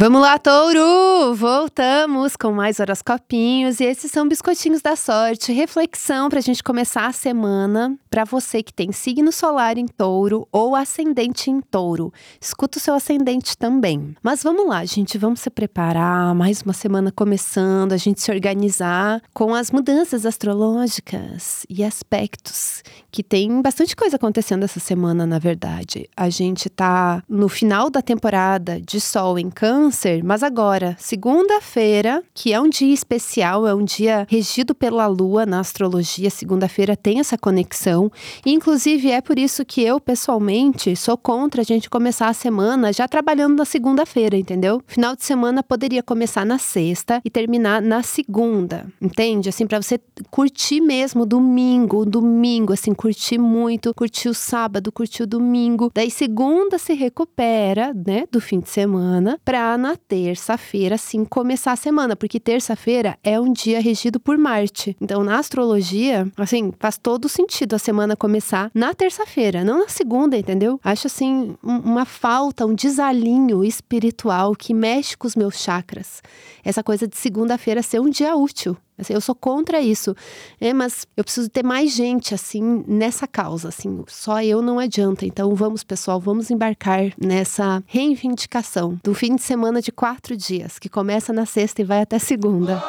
Vamos lá, touro! Voltamos com mais horoscopinhos e esses são biscoitinhos da sorte. Reflexão para a gente começar a semana. Para você que tem signo solar em touro ou ascendente em touro, escuta o seu ascendente também. Mas vamos lá, gente, vamos se preparar. Mais uma semana começando, a gente se organizar com as mudanças astrológicas e aspectos que tem bastante coisa acontecendo essa semana, na verdade. A gente tá no final da temporada de Sol em Câncer câncer, mas agora, segunda-feira, que é um dia especial, é um dia regido pela lua na astrologia, segunda-feira tem essa conexão. E, inclusive, é por isso que eu, pessoalmente, sou contra a gente começar a semana já trabalhando na segunda-feira, entendeu? Final de semana poderia começar na sexta e terminar na segunda, entende? Assim, para você curtir mesmo domingo, domingo, assim, curtir muito, curtir o sábado, curtir o domingo. Daí, segunda se recupera, né, do fim de semana, pra na terça-feira sim começar a semana, porque terça-feira é um dia regido por Marte. Então, na astrologia, assim, faz todo sentido a semana começar na terça-feira, não na segunda, entendeu? Acho assim uma falta, um desalinho espiritual que mexe com os meus chakras. Essa coisa de segunda-feira ser um dia útil. Assim, eu sou contra isso, é, mas eu preciso ter mais gente assim nessa causa, assim, só eu não adianta. Então vamos, pessoal, vamos embarcar nessa reivindicação do fim de semana de quatro dias, que começa na sexta e vai até segunda.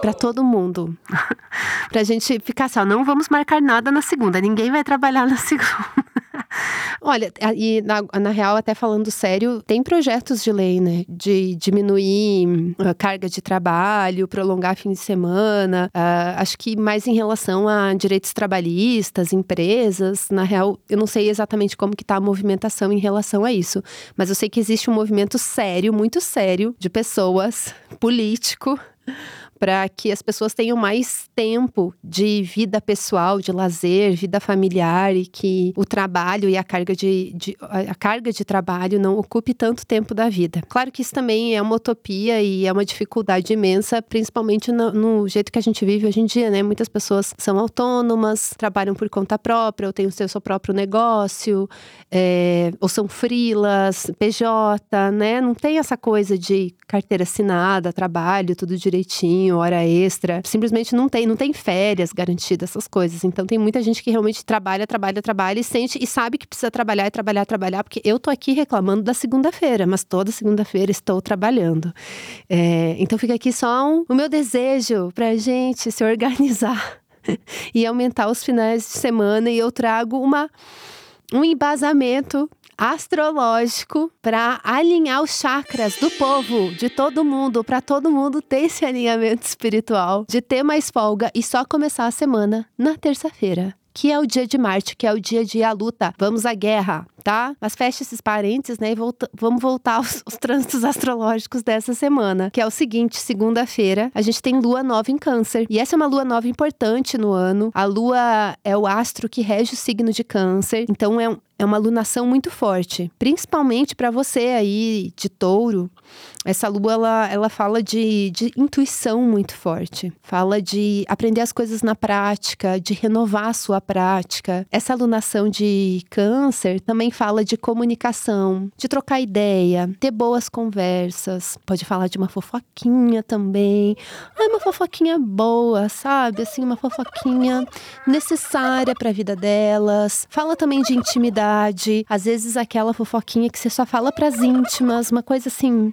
Para todo mundo. pra gente ficar assim, ó, não vamos marcar nada na segunda, ninguém vai trabalhar na segunda. Olha, e na, na real, até falando sério, tem projetos de lei, né? De diminuir a carga de trabalho, prolongar fim de semana. Uh, acho que mais em relação a direitos trabalhistas, empresas. Na real, eu não sei exatamente como que tá a movimentação em relação a isso. Mas eu sei que existe um movimento sério, muito sério, de pessoas, político, para que as pessoas tenham mais tempo de vida pessoal, de lazer, vida familiar e que o trabalho e a carga de, de, a carga de trabalho não ocupe tanto tempo da vida. Claro que isso também é uma utopia e é uma dificuldade imensa, principalmente no, no jeito que a gente vive hoje em dia, né? Muitas pessoas são autônomas, trabalham por conta própria, ou têm o seu, seu próprio negócio, é, ou são frilas, PJ, né? Não tem essa coisa de carteira assinada, trabalho, tudo direitinho hora extra. Simplesmente não tem, não tem férias garantidas, essas coisas. Então tem muita gente que realmente trabalha, trabalha, trabalha e sente e sabe que precisa trabalhar e trabalhar, trabalhar, porque eu tô aqui reclamando da segunda-feira, mas toda segunda-feira estou trabalhando. É, então fica aqui só um, o meu desejo pra gente se organizar e aumentar os finais de semana e eu trago uma um embasamento astrológico para alinhar os chakras do povo, de todo mundo, para todo mundo ter esse alinhamento espiritual, de ter mais folga e só começar a semana na terça-feira que é o dia de Marte, que é o dia de a luta. Vamos à guerra, tá? Mas fecha esses parênteses, né? E volta, vamos voltar aos, aos trânsitos astrológicos dessa semana, que é o seguinte: segunda-feira, a gente tem lua nova em Câncer. E essa é uma lua nova importante no ano. A lua é o astro que rege o signo de Câncer. Então é, é uma lunação muito forte, principalmente para você aí de touro. Essa lua ela, ela fala de, de intuição muito forte, fala de aprender as coisas na prática, de renovar a sua prática. Essa lunação de Câncer também fala de comunicação, de trocar ideia, ter boas conversas. Pode falar de uma fofoquinha também. Ai, uma fofoquinha boa, sabe? Assim, uma fofoquinha necessária para a vida delas. Fala também de intimidade às vezes aquela fofoquinha que você só fala para as íntimas, uma coisa assim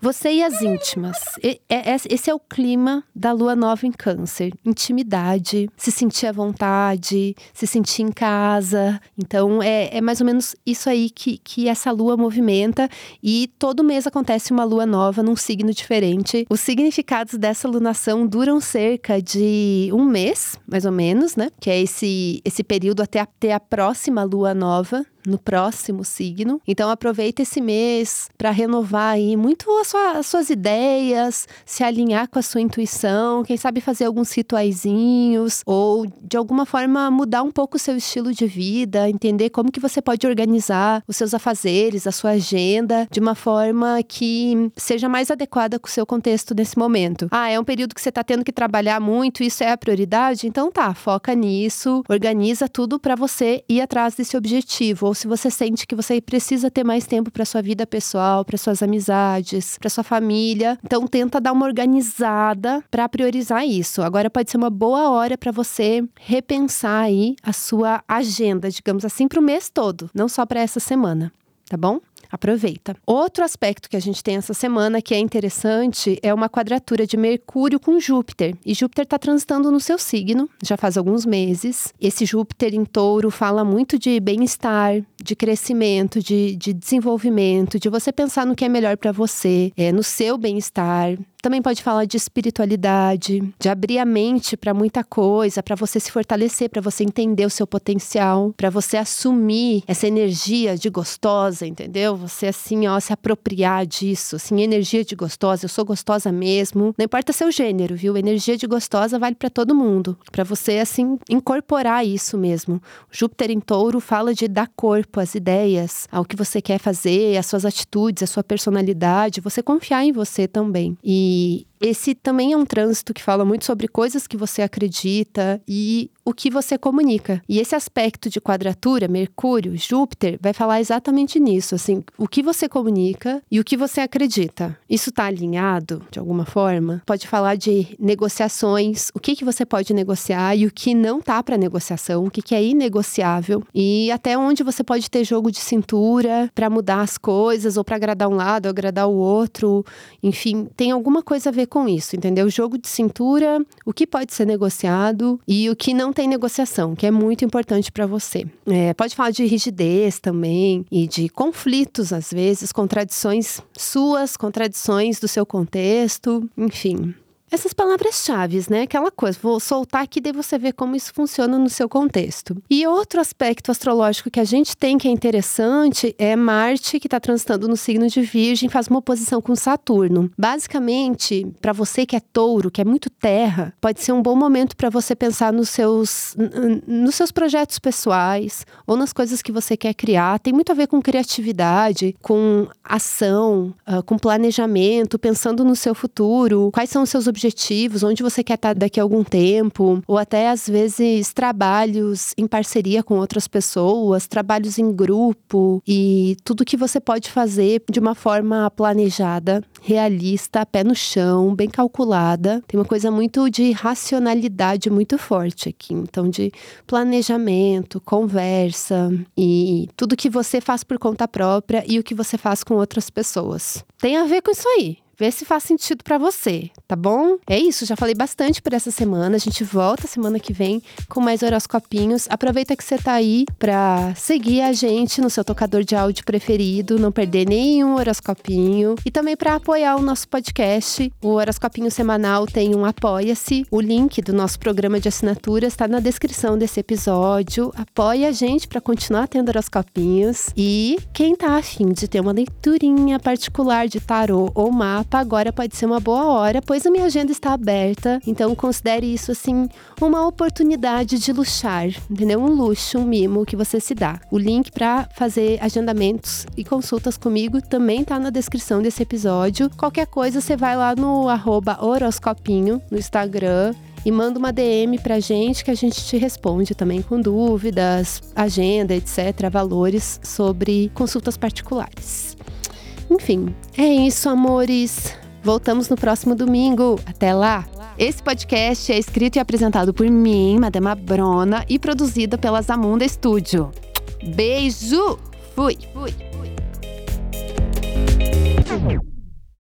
você e as íntimas. É, esse é o clima da lua nova em Câncer. Intimidade, se sentir à vontade, se sentir em casa. Então, é, é mais ou menos isso aí que, que essa lua movimenta. E todo mês acontece uma lua nova num signo diferente. Os significados dessa lunação duram cerca de um mês, mais ou menos, né? Que é esse, esse período até até a próxima lua nova Woche? No próximo signo. Então aproveita esse mês para renovar aí muito sua, as suas ideias, se alinhar com a sua intuição, quem sabe fazer alguns rituaizinhos ou de alguma forma mudar um pouco o seu estilo de vida, entender como que você pode organizar os seus afazeres, a sua agenda de uma forma que seja mais adequada com o seu contexto nesse momento. Ah, é um período que você está tendo que trabalhar muito, isso é a prioridade? Então tá, foca nisso, organiza tudo para você ir atrás desse objetivo. Ou se você sente que você precisa ter mais tempo para sua vida pessoal, para suas amizades, para sua família. Então tenta dar uma organizada para priorizar isso. Agora pode ser uma boa hora para você repensar aí a sua agenda, digamos assim, para o mês todo, não só para essa semana, tá bom? Aproveita. Outro aspecto que a gente tem essa semana que é interessante é uma quadratura de Mercúrio com Júpiter. E Júpiter está transitando no seu signo já faz alguns meses. Esse Júpiter em touro fala muito de bem-estar, de crescimento, de, de desenvolvimento, de você pensar no que é melhor para você, é, no seu bem-estar, também pode falar de espiritualidade, de abrir a mente para muita coisa, para você se fortalecer, para você entender o seu potencial, para você assumir essa energia de gostosa, entendeu? Você assim, ó, se apropriar disso, assim, energia de gostosa, eu sou gostosa mesmo. Não importa seu gênero, viu? Energia de gostosa vale para todo mundo, para você assim incorporar isso mesmo. Júpiter em Touro fala de dar corpo às ideias, ao que você quer fazer, às suas atitudes, à sua personalidade, você confiar em você também. E e esse também é um trânsito que fala muito sobre coisas que você acredita e o que você comunica. E esse aspecto de quadratura, Mercúrio, Júpiter, vai falar exatamente nisso, assim, o que você comunica e o que você acredita. Isso está alinhado de alguma forma? Pode falar de negociações, o que que você pode negociar e o que não tá para negociação, o que que é inegociável e até onde você pode ter jogo de cintura para mudar as coisas ou para agradar um lado, ou agradar o outro. Enfim, tem alguma coisa a ver com isso, entendeu? Jogo de cintura, o que pode ser negociado e o que não tem negociação, que é muito importante para você. É, pode falar de rigidez também e de conflitos, às vezes, contradições suas, contradições do seu contexto, enfim essas palavras-chave, né? Aquela coisa, vou soltar aqui daí você vê como isso funciona no seu contexto. E outro aspecto astrológico que a gente tem que é interessante é Marte, que está transitando no signo de Virgem, faz uma oposição com Saturno. Basicamente, para você que é touro, que é muito terra, pode ser um bom momento para você pensar nos seus, nos seus projetos pessoais ou nas coisas que você quer criar. Tem muito a ver com criatividade, com ação, uh, com planejamento, pensando no seu futuro, quais são os seus objetivos objetivos, onde você quer estar daqui a algum tempo, ou até às vezes trabalhos em parceria com outras pessoas, trabalhos em grupo e tudo que você pode fazer de uma forma planejada, realista, pé no chão, bem calculada. Tem uma coisa muito de racionalidade muito forte aqui, então de planejamento, conversa e tudo que você faz por conta própria e o que você faz com outras pessoas. Tem a ver com isso aí. Vê se faz sentido para você, tá bom? É isso, já falei bastante por essa semana. A gente volta semana que vem com mais horoscopinhos. Aproveita que você tá aí para seguir a gente no seu tocador de áudio preferido, não perder nenhum horoscopinho e também para apoiar o nosso podcast. O horoscopinho semanal tem um apoia-se. O link do nosso programa de assinaturas está na descrição desse episódio. Apoia a gente para continuar tendo horoscopinhos e quem tá afim de ter uma leiturinha particular de tarô ou mapa mapa, agora pode ser uma boa hora, pois a minha agenda está aberta. Então considere isso assim uma oportunidade de luxar, entendeu? Um luxo, um mimo que você se dá. O link para fazer agendamentos e consultas comigo também tá na descrição desse episódio. Qualquer coisa você vai lá no horoscopinho no Instagram e manda uma DM pra gente que a gente te responde também com dúvidas, agenda, etc, valores sobre consultas particulares. Enfim, é isso, amores. Voltamos no próximo domingo. Até lá! Esse podcast é escrito e apresentado por mim, Madama Brona, e produzido pela Zamunda Studio. Beijo! Fui! Fui!